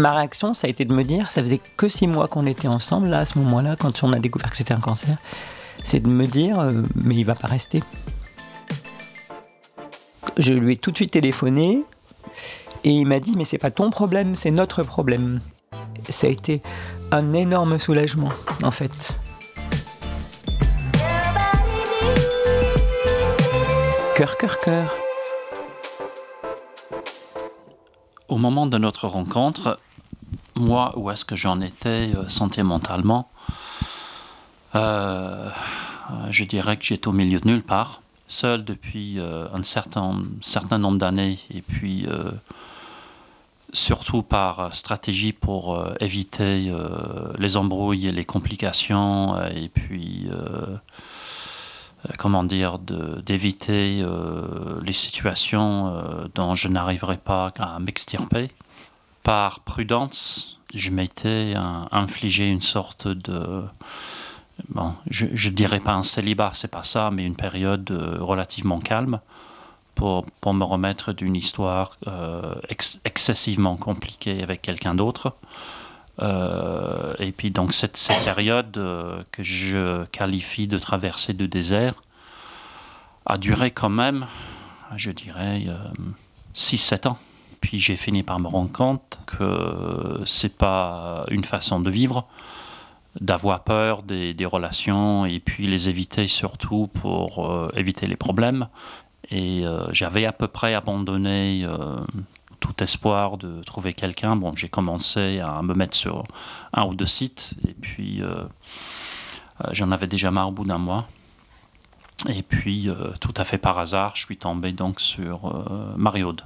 Ma réaction, ça a été de me dire, ça faisait que six mois qu'on était ensemble, là, à ce moment-là, quand on a découvert que c'était un cancer, c'est de me dire, euh, mais il va pas rester. Je lui ai tout de suite téléphoné et il m'a dit, mais c'est pas ton problème, c'est notre problème. Ça a été un énorme soulagement, en fait. Cœur, cœur, cœur. Au moment de notre rencontre, moi, où est-ce que j'en étais euh, sentimentalement euh, Je dirais que j'étais au milieu de nulle part, seul depuis euh, un certain, certain nombre d'années, et puis surtout par stratégie pour éviter les embrouilles et les complications, et puis comment dire, d'éviter les situations dont je n'arriverai pas à m'extirper par prudence, je m'étais euh, infligé une sorte de bon, je, ne dirais pas un célibat, c'est pas ça, mais une période euh, relativement calme pour, pour me remettre d'une histoire euh, excessivement compliquée avec quelqu'un d'autre. Et puis donc cette, cette période que je qualifie de traversée de désert a duré quand même, je dirais, 6-7 ans. Puis j'ai fini par me rendre compte que c'est pas une façon de vivre, d'avoir peur des, relations et puis les éviter surtout pour euh, éviter les problèmes. Et euh, j'avais à peu près abandonné euh, tout espoir de trouver quelqu'un. Bon, j'ai commencé à me mettre sur un ou deux sites et puis j'en avais déjà marre au bout d'un mois. Et puis, tout à fait par hasard, je suis tombé donc sur Mariaude.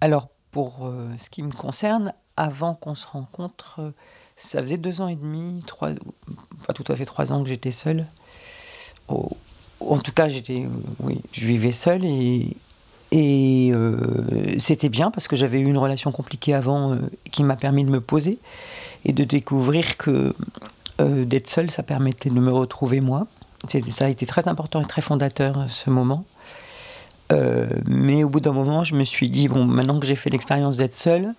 Alors, pour euh, ce qui me concerne, avant qu'on se rencontre, euh, ça faisait deux ans et demi, trois, pas tout à fait trois ans que j'étais seule. en tout cas, j'étais, euh, oui, je vivais seule et, et c'était bien parce que j'avais eu une relation compliquée avant qui m'a permis de me poser et de découvrir que d'être seule, ça permettait de me retrouver moi. Ça a été très important et très fondateur ce moment. Euh, mais au bout d'un moment, je me suis dit, bon, maintenant que j'ai fait l'expérience d'être seul,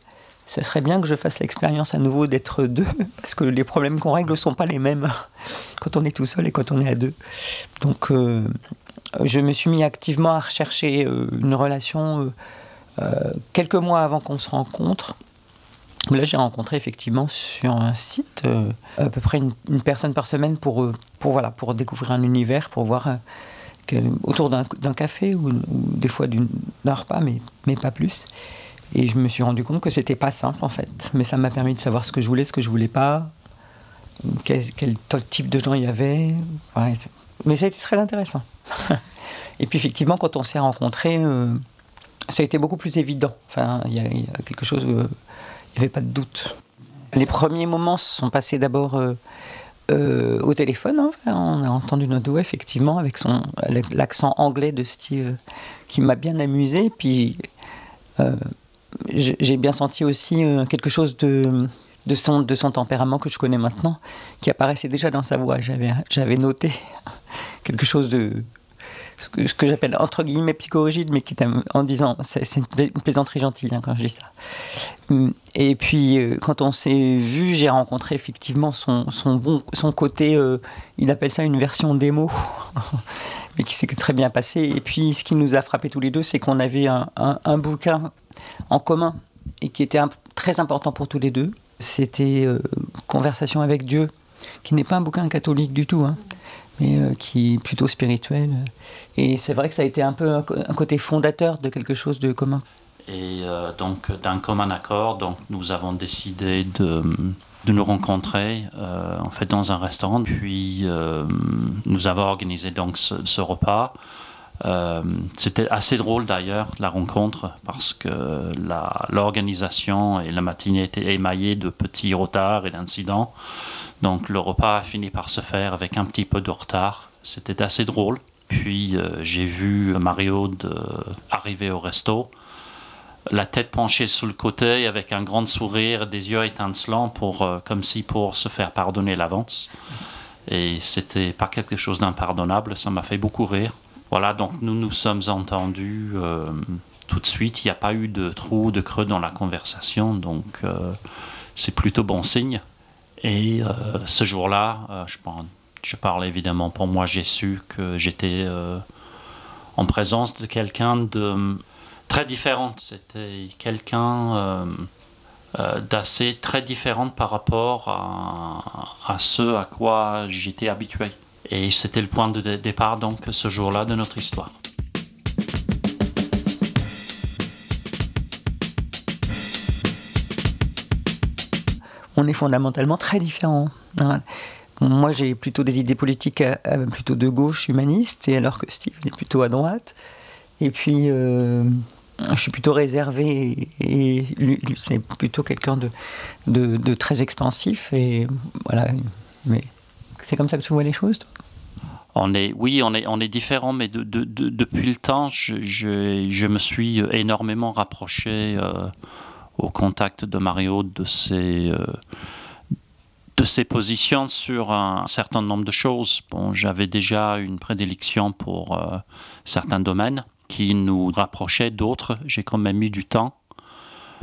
ça serait bien que je fasse l'expérience à nouveau d'être deux, parce que les problèmes qu'on règle ne sont pas les mêmes quand on est tout seul et quand on est à deux. Donc, euh, je me suis mis activement à rechercher euh, une relation quelques mois avant qu'on se rencontre. Là, j'ai rencontré effectivement sur un site à peu près une, personne par semaine pour, pour, voilà, pour découvrir un univers, pour voir autour d'un café ou, des fois d'un repas, mais, mais pas plus. Et je me suis rendu compte que c'était pas simple en fait. Mais ça m'a permis de savoir ce que je voulais, ce que je voulais pas, quel, type de gens il y avait. Mais ça a été très intéressant. Et puis effectivement, quand on s'est rencontrés, euh, ça a été beaucoup plus évident. Enfin, il y, a quelque chose, euh, il n'y avait pas de doute. Les premiers moments se sont passés d'abord euh, euh, au téléphone, hein, on a entendu notre voix effectivement avec son l'accent anglais de Steve qui m'a bien amusé. Puis euh, j'ai bien senti aussi euh, quelque chose de, de, son, de son tempérament que je connais maintenant, qui apparaissait déjà dans sa voix. J'avais noté quelque chose de, ce que, j'appelle entre guillemets psychorigide, mais qui est en disant, c'est une plaisanterie gentille hein, quand je dis ça. Hum, et puis, euh, quand on s'est vu, j'ai rencontré effectivement son, son, bon, son côté, euh, il appelle ça une version démo, mais qui s'est très bien passé. Et puis, ce qui nous a frappé tous les deux, c'est qu'on avait un, un, bouquin en commun et qui était très important pour tous les deux. C'était euh, Conversation avec Dieu, qui n'est pas un bouquin catholique du tout. Hein mais euh, qui est plutôt spirituel. Et c'est vrai que ça a été un peu un, côté fondateur de quelque chose de commun. Et euh, donc, d'un commun accord, donc, nous avons décidé de, de nous rencontrer en fait dans un restaurant. Puis, nous avons organisé donc ce, repas. C'était assez drôle d'ailleurs la rencontre parce que l'organisation et la matinée étaient émaillées de petits retards et d'incidents. Donc le repas a fini par se faire avec un petit peu de retard. C'était assez drôle. Puis euh, j'ai vu Mario de, arriver au resto, la tête penchée sur le côté avec un grand sourire, des yeux étincelants, pour, euh, comme si pour se faire pardonner l'avance. Et c'était pas quelque chose d'impardonnable, ça m'a fait beaucoup rire. Voilà, donc nous nous sommes entendus euh, tout de suite, il n'y a pas eu de trou, de creux dans la conversation, donc c'est plutôt bon signe. Et ce jour-là, je, parle évidemment pour moi, j'ai su que j'étais en présence de quelqu'un de très différent. C'était quelqu'un euh, d'assez très différente par rapport à, ce à quoi j'étais habitué. Et c'était le point de départ donc ce jour-là de notre histoire. On est fondamentalement très différents. Hein. Moi, j'ai plutôt des idées politiques euh, euh, plutôt de gauche humaniste, alors que Steve est plutôt à droite. Et puis, je suis plutôt réservé et, c'est plutôt quelqu'un de, de, très expansif et voilà mais c'est comme ça que tu vois les choses on est, oui, on est, on est différent, mais de, depuis le temps, je, me suis énormément rapproché euh, au contact de Mario, de ses, euh, de ses positions sur un certain nombre de choses. Bon, j'avais déjà une prédilection pour euh, certains domaines qui nous rapprochait d'autres. J'ai quand même mis du temps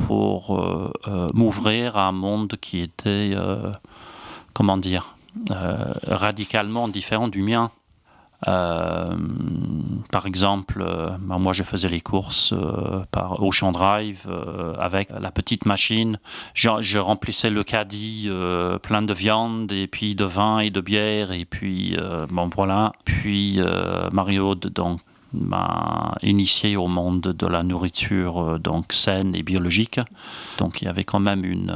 pour euh, euh, m'ouvrir à un monde qui était, euh, comment dire, radicalement différent du mien. par exemple, ben, moi je faisais les courses par Ocean Drive avec la petite machine. Je, remplissais le caddie plein de viande et puis de vin et de bière et puis bon voilà. Puis Mario m'a initié au monde de la nourriture euh, donc saine et biologique. Donc il y avait quand même une...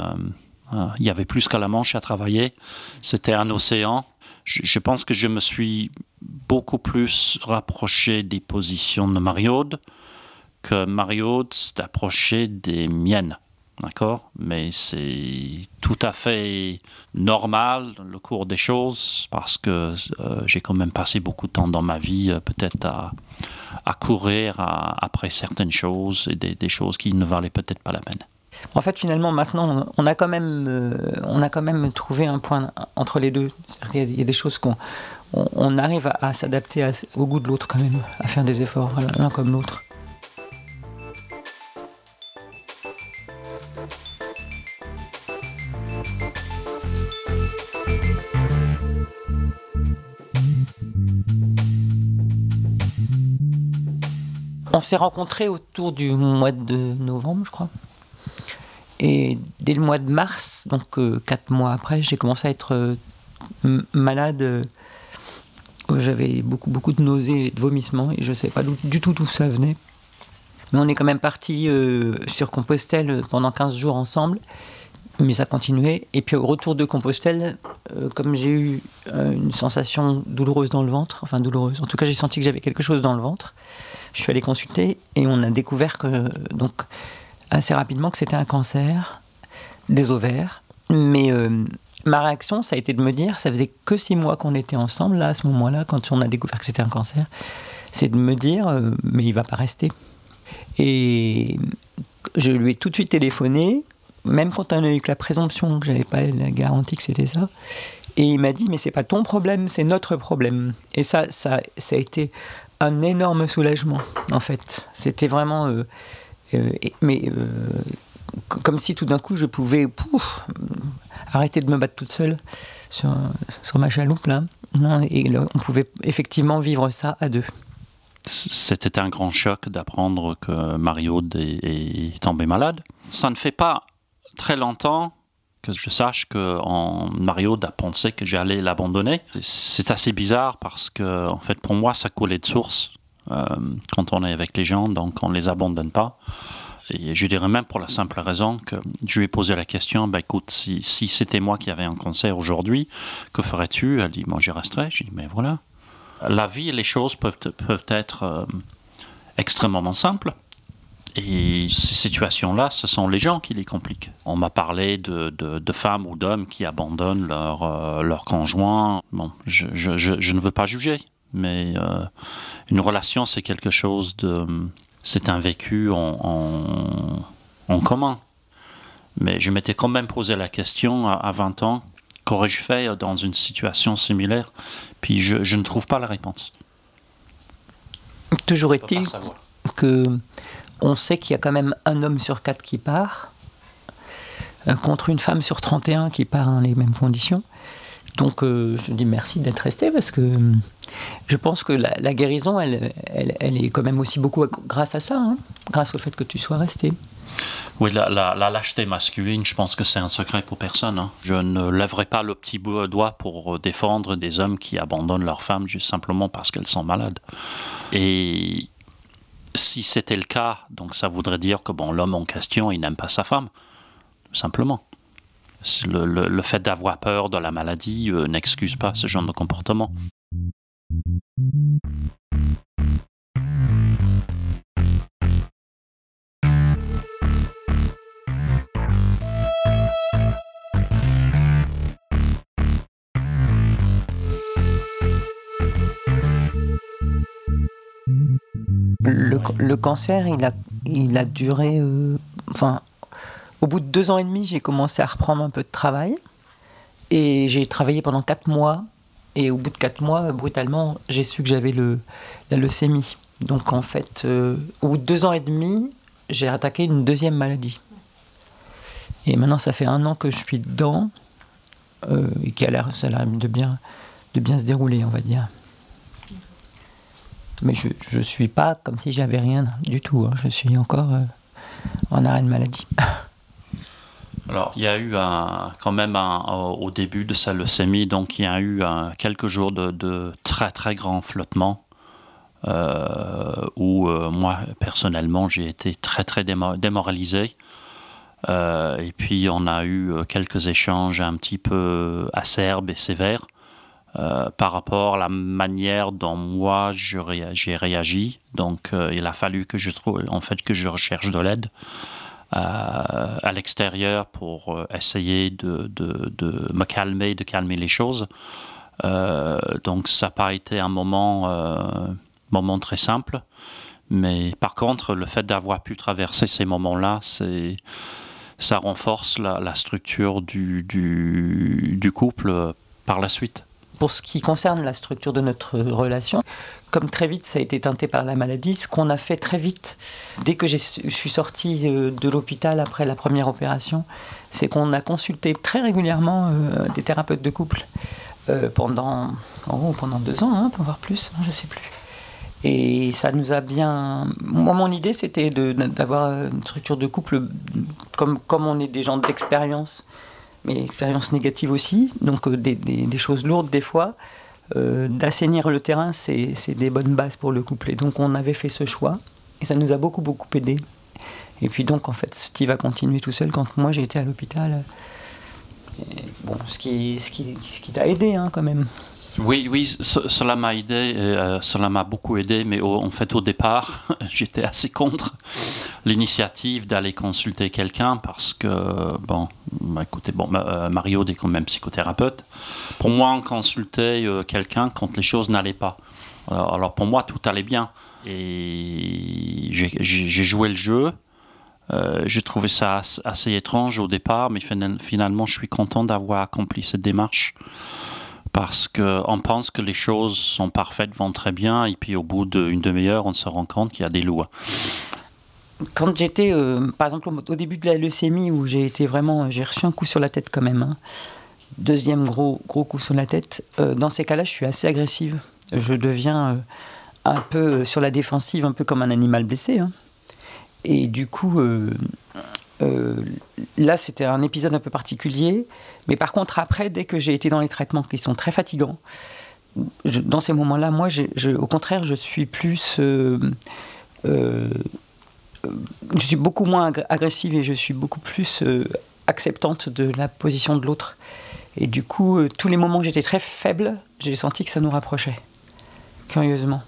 Euh, il y avait plus qu'à la Manche à travailler. C'était un océan. Je, pense que je me suis beaucoup plus rapproché des positions de Mariode que Mariode s'est approché des miennes. D'accord? Mais c'est tout à fait normal dans le cours des choses parce que euh, j'ai quand même passé beaucoup de temps dans ma vie euh, peut-être à, courir après certaines choses et des choses qui ne valaient peut-être pas la peine. En fait, finalement, maintenant, on a quand même, euh, on a quand même trouvé un point entre les deux. Il y a des choses qu'on on, arrive à, à s'adapter au goût de l'autre quand même, à faire des efforts l'un comme l'autre. On s'est rencontrés autour du mois de novembre, je crois. Et dès le mois de mars, donc euh, quatre mois après, j'ai commencé à être euh, malade. Euh, j'avais beaucoup, beaucoup de nausées et de vomissements et je ne savais pas du tout d'où ça venait. Mais on est quand même parti sur Compostelle pendant 15 jours ensemble. Mais ça continuait. Et puis au retour de Compostelle, comme j'ai eu une sensation douloureuse dans le ventre, enfin douloureuse, en tout cas j'ai senti que j'avais quelque chose dans le ventre, je suis allé consulter et on a découvert que, donc, assez rapidement que c'était un cancer des ovaires. Mais euh, ma réaction, ça a été de me dire, ça faisait que six mois qu'on était ensemble, là, à ce moment-là, quand on a découvert que c'était un cancer, c'est de me dire, euh, mais il va pas rester. Et je lui ai tout de suite téléphoné, même quand on a eu que la présomption, que j'avais pas la garantie que c'était ça. Et il m'a dit, mais c'est pas ton problème, c'est notre problème. Et ça, ça, ça a été un énorme soulagement, en fait. C'était vraiment. Euh, euh, mais euh, comme si tout d'un coup je pouvais arrêter de me battre toute seule sur, sur ma chaloupe, là. Et on pouvait effectivement vivre ça à deux. C'était un grand choc d'apprendre que Mario est, est tombé malade. Ça ne fait pas très longtemps que je sache que en, Mario a pensé que j'allais l'abandonner. C'est assez bizarre parce que, en fait, pour moi, ça coulait de source quand on est avec les gens, donc on ne les abandonne pas. Et je dirais même pour la simple raison que je lui ai posé la question, bah, écoute, si, c'était moi qui avais un cancer aujourd'hui, que ferais-tu? Elle dit, moi j'y resterais. J'ai dit, mais voilà. La vie et les choses peuvent, peuvent être euh, extrêmement simples. Et ces situations-là, ce sont les gens qui les compliquent. On m'a parlé de, de, femmes ou d'hommes qui abandonnent leur, euh, leur conjoint. Bon, je, je, ne veux pas juger, mais euh, une relation, c'est quelque chose de... C'est un vécu en, commun. Mais je m'étais quand même posé la question à, 20 ans, qu'aurais-je fait dans une situation similaire? Puis je, je ne trouve pas la réponse. Toujours est-il que on sait qu'il y a quand même un homme sur quatre qui part, euh, contre une femme sur 31 qui part dans les mêmes conditions. Donc euh, je dis merci d'être resté parce que euh, je pense que la, guérison, elle, est quand même aussi beaucoup grâce à ça, hein, grâce au fait que tu sois resté. Oui, la, lâcheté masculine, je pense que c'est un secret pour personne. Hein. Je ne lèverai pas le petit doigt pour défendre des hommes qui abandonnent leurs femmes juste simplement parce qu'elles sont malades. Et si c'était le cas, donc ça voudrait dire que bon, l'homme en question, il n'aime pas sa femme, simplement. Le, fait d'avoir peur de la maladie euh, n'excuse pas ce genre de comportement. Le, cancer, il a, duré. Euh, au bout de deux ans et demi, j'ai commencé à reprendre un peu de travail. Et j'ai travaillé pendant quatre mois. Et au bout de quatre mois, brutalement, j'ai su que j'avais la leucémie. Donc en fait, euh, au bout de deux ans et demi, j'ai attaqué une deuxième maladie. Et maintenant, ça fait un an que je suis dedans. Euh, et qui a l'air, a l'air de bien, de bien se dérouler, on va dire. Mais je ne suis pas comme si j'avais rien du tout. Hein. Je suis encore euh, en arrêt de maladie. Alors, il y a eu un, quand même un, au début de sa leucémie, donc il y a eu quelques jours de, très très grand flottement, euh, où euh, moi personnellement j'ai été très très démoralisé. et puis on a eu quelques échanges un petit peu acerbes et sévères. Euh, par rapport à la manière dont moi j'ai réagi. Donc euh, il a fallu que je trouve, en fait, que je recherche de l'aide euh, à l'extérieur pour essayer de, de, me calmer, de calmer les choses. donc ça n'a pas été un moment, moment très simple. Mais par contre, le fait d'avoir pu traverser ces moments-là, c'est ça renforce la, structure du, du couple par la suite. Pour ce qui concerne la structure de notre relation, comme très vite ça a été teinté par la maladie, ce qu'on a fait très vite, dès que je suis sortie euh, de l'hôpital après la première opération, c'est qu'on a consulté très régulièrement euh, des thérapeutes de couple euh, pendant, pendant deux ans, hein, plus, je ne sais plus. Et ça nous a bien. Moi, mon idée, c'était d'avoir une structure de couple comme, comme on est des gens d'expérience mais expériences négatives aussi, donc euh, des, des, choses lourdes des fois. Euh, d'assainir le terrain, c'est des bonnes bases pour le couple. Et donc on avait fait ce choix, et ça nous a beaucoup, beaucoup aidé. Et puis donc, en fait, Steve a continué tout seul quand moi j'ai été à l'hôpital. Bon, ce qui, ce qui, ce qui t'a aidé hein, quand même. Oui, oui, cela m'a aidé, euh, cela m'a beaucoup aidé, mais en fait au départ, j'étais assez contre l'initiative d'aller consulter quelqu'un parce que, bon, bah, écoutez, bon, euh, Mario est quand même psychothérapeute. Pour moi, consulter euh, quelqu'un quand les choses n'allaient pas. Alors, pour moi, tout allait bien. Et j'ai joué le jeu. j'ai trouvé ça assez étrange au départ, mais finalement, je suis content d'avoir accompli cette démarche parce qu'on pense que les choses sont parfaites, vont très bien, et puis au bout d'une demi-heure, on se rend compte qu'il y a des lois. Quand j'étais, euh, par exemple, au début de la leucémie, où j'ai été vraiment, j'ai reçu un coup sur la tête quand même, hein. deuxième gros, gros coup sur la tête, euh, dans ces cas-là, je suis assez agressive. Je deviens euh, un peu sur la défensive, un peu comme un animal blessé. Hein. Et du coup, euh, là, c'était un épisode un peu particulier. Mais par contre, après, dès que j'ai été dans les traitements qui sont très fatigants, dans ces moments-là, moi, au contraire, je suis plus. Euh, euh, je suis beaucoup moins agressive et je suis beaucoup plus acceptante de la position de l'autre. Et du coup, tous les moments où j'étais très faible, j'ai senti que ça nous rapprochait, curieusement.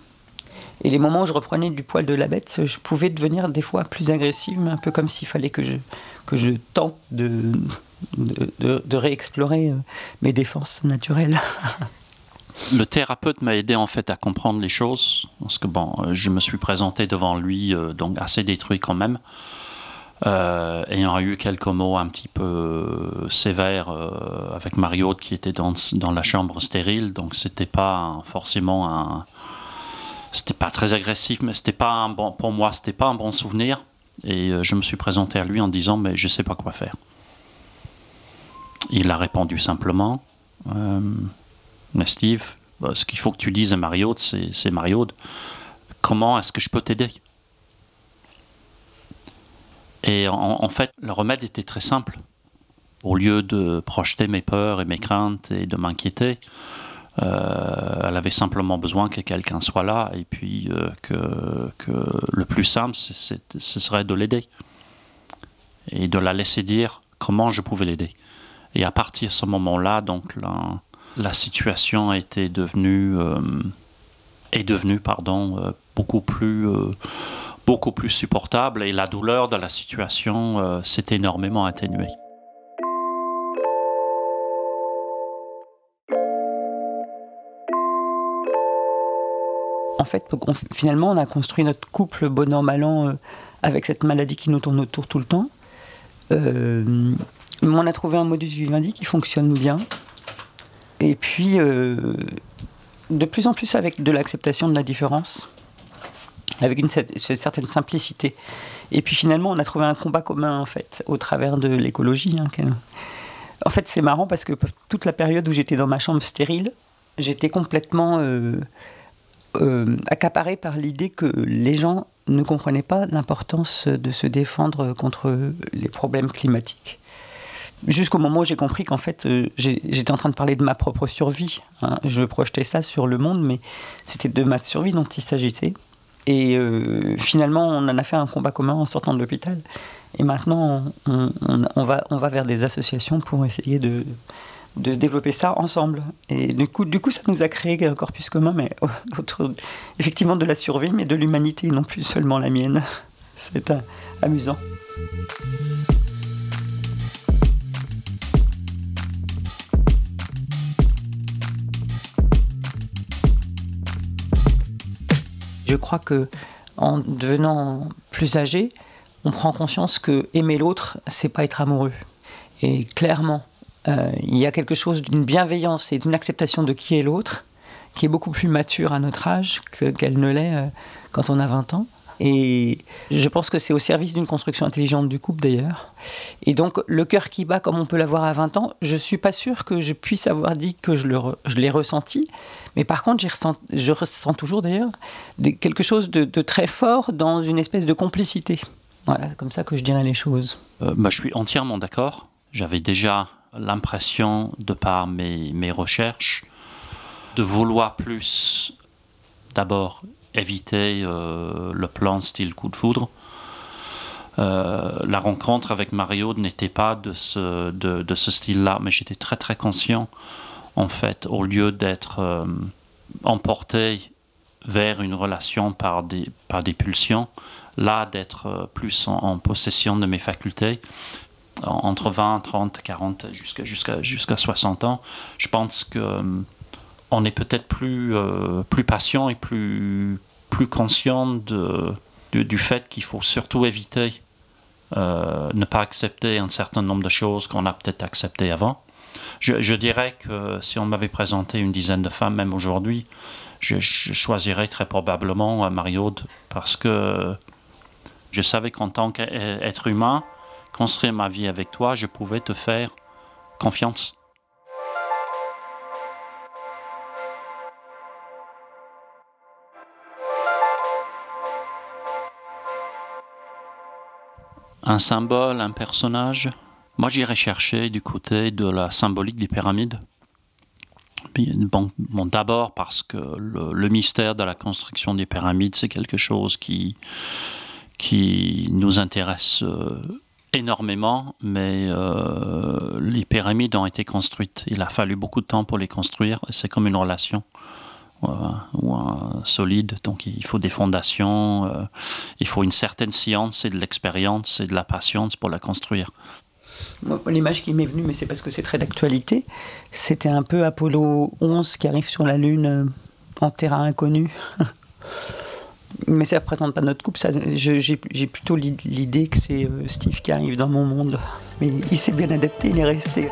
Et les moments où je reprenais du poil de la bête, je pouvais devenir des fois plus agressive, un peu comme s'il fallait que je, que je tente de, de, réexplorer euh, mes défenses naturelles. Le thérapeute m'a aidé en fait à comprendre les choses, parce que bon, euh, je me suis présenté devant lui, euh, donc assez détruit quand même, euh, ayant eu quelques mots un petit peu sévères avec Mario qui était dans, dans la chambre stérile, donc c'était pas forcément un, c'était pas très agressif, mais c'était pas un bon, pour moi, c'était pas un bon souvenir. Et je me suis présenté à lui en disant, mais je sais pas quoi faire. Il a répondu simplement, mais Steve, bah, ce qu'il faut que tu dises à Mario, c'est Mario, comment est-ce que je peux t'aider? Et en, fait, le remède était très simple. Au lieu de projeter mes peurs et mes craintes et de m'inquiéter, euh, elle avait simplement besoin que quelqu'un soit là et puis euh, que, le plus simple, ce serait de l'aider et de la laisser dire comment je pouvais l'aider. Et à partir de ce moment-là, donc la, situation était devenue, euh, est devenue pardon, beaucoup, plus, beaucoup plus supportable et la douleur de la situation s'est énormément atténuée. En fait, finalement, on a construit notre couple bon an, mal an avec cette maladie qui nous tourne autour tout le temps. on a trouvé un modus vivendi qui fonctionne bien, et puis, euh, de plus en plus avec de l'acceptation de la différence, avec une, certaine simplicité. Et puis finalement, on a trouvé un combat commun, en fait, au travers de l'écologie. Hein, en fait, c'est marrant parce que toute la période où j'étais dans ma chambre stérile, j'étais complètement euh, euh, accaparée par l'idée que les gens ne comprenaient pas l'importance de se défendre contre les problèmes climatiques jusqu'au moment où j'ai compris qu'en fait, euh, j'étais en train de parler de ma propre survie. Hein. Je projetais ça sur le monde, mais c'était de ma survie dont il s'agissait. Et euh, finalement, on en a fait un combat commun en sortant de l'hôpital. Et maintenant, on, va, on va vers des associations pour essayer de, de développer ça ensemble. Et du coup, ça nous a créé un corpus commun, mais effectivement de la survie, mais de l'humanité, non plus seulement la mienne. C'est amusant. Je crois que en devenant plus âgé, on prend conscience que aimer l'autre, c'est pas être amoureux. Et clairement, euh, il y a quelque chose d'une bienveillance et d'une acceptation de qui est l'autre qui est beaucoup plus mature à notre âge qu'elle ne l'est euh, quand on a 20 ans. Et je pense que c'est au service d'une construction intelligente du couple d'ailleurs. Et donc le cœur qui bat comme on peut l'avoir à 20 ans, je suis pas sûr que je puisse avoir dit que je, l'ai ressenti. Mais par contre, je ressens toujours d'ailleurs quelque chose de, très fort dans une espèce de complicité. Voilà, comme ça que je dirais les choses. Euh, bah, je suis entièrement d'accord. J'avais déjà l'impression, de par mes, mes recherches, de vouloir plus d'abord éviter euh, le plan style coup de foudre. Euh, la rencontre avec Mario n'était pas de ce, de, de ce style-là, mais j'étais très très conscient, en fait, au lieu d'être euh, emporté vers une relation par des, par des pulsions, là d'être plus en, possession de mes facultés, entre 20, 30, 40, jusqu'à jusqu'à jusqu'à 60 ans, je pense que on est peut-être plus, euh, plus patient et plus, plus conscient du fait qu'il faut surtout éviter euh, ne pas accepter un certain nombre de choses qu'on a peut-être acceptées avant. Je, dirais que si on m'avait présenté une dizaine de femmes, même aujourd'hui, je, choisirais très probablement Mario parce que je savais qu'en tant qu'être humain, construire ma vie avec toi, je pouvais te faire confiance. Un symbole, un personnage Moi, j'irais chercher du côté de la symbolique des pyramides. Bon, D'abord parce que le, mystère de la construction des pyramides, c'est quelque chose qui, qui nous intéresse euh, énormément, mais euh, les pyramides ont été construites. Il a fallu beaucoup de temps pour les construire, c'est comme une relation ou un solide. Donc il faut des fondations, euh, il faut une certaine science et de l'expérience et de la patience pour la construire. L'image qui m'est venue, mais c'est parce que c'est très d'actualité, c'était un peu Apollo 11 qui arrive sur la Lune euh, en terrain inconnu. mais ça représente pas notre couple. J'ai plutôt l'idée que c'est euh, Steve qui arrive dans mon monde. Mais il s'est bien adapté, il est resté.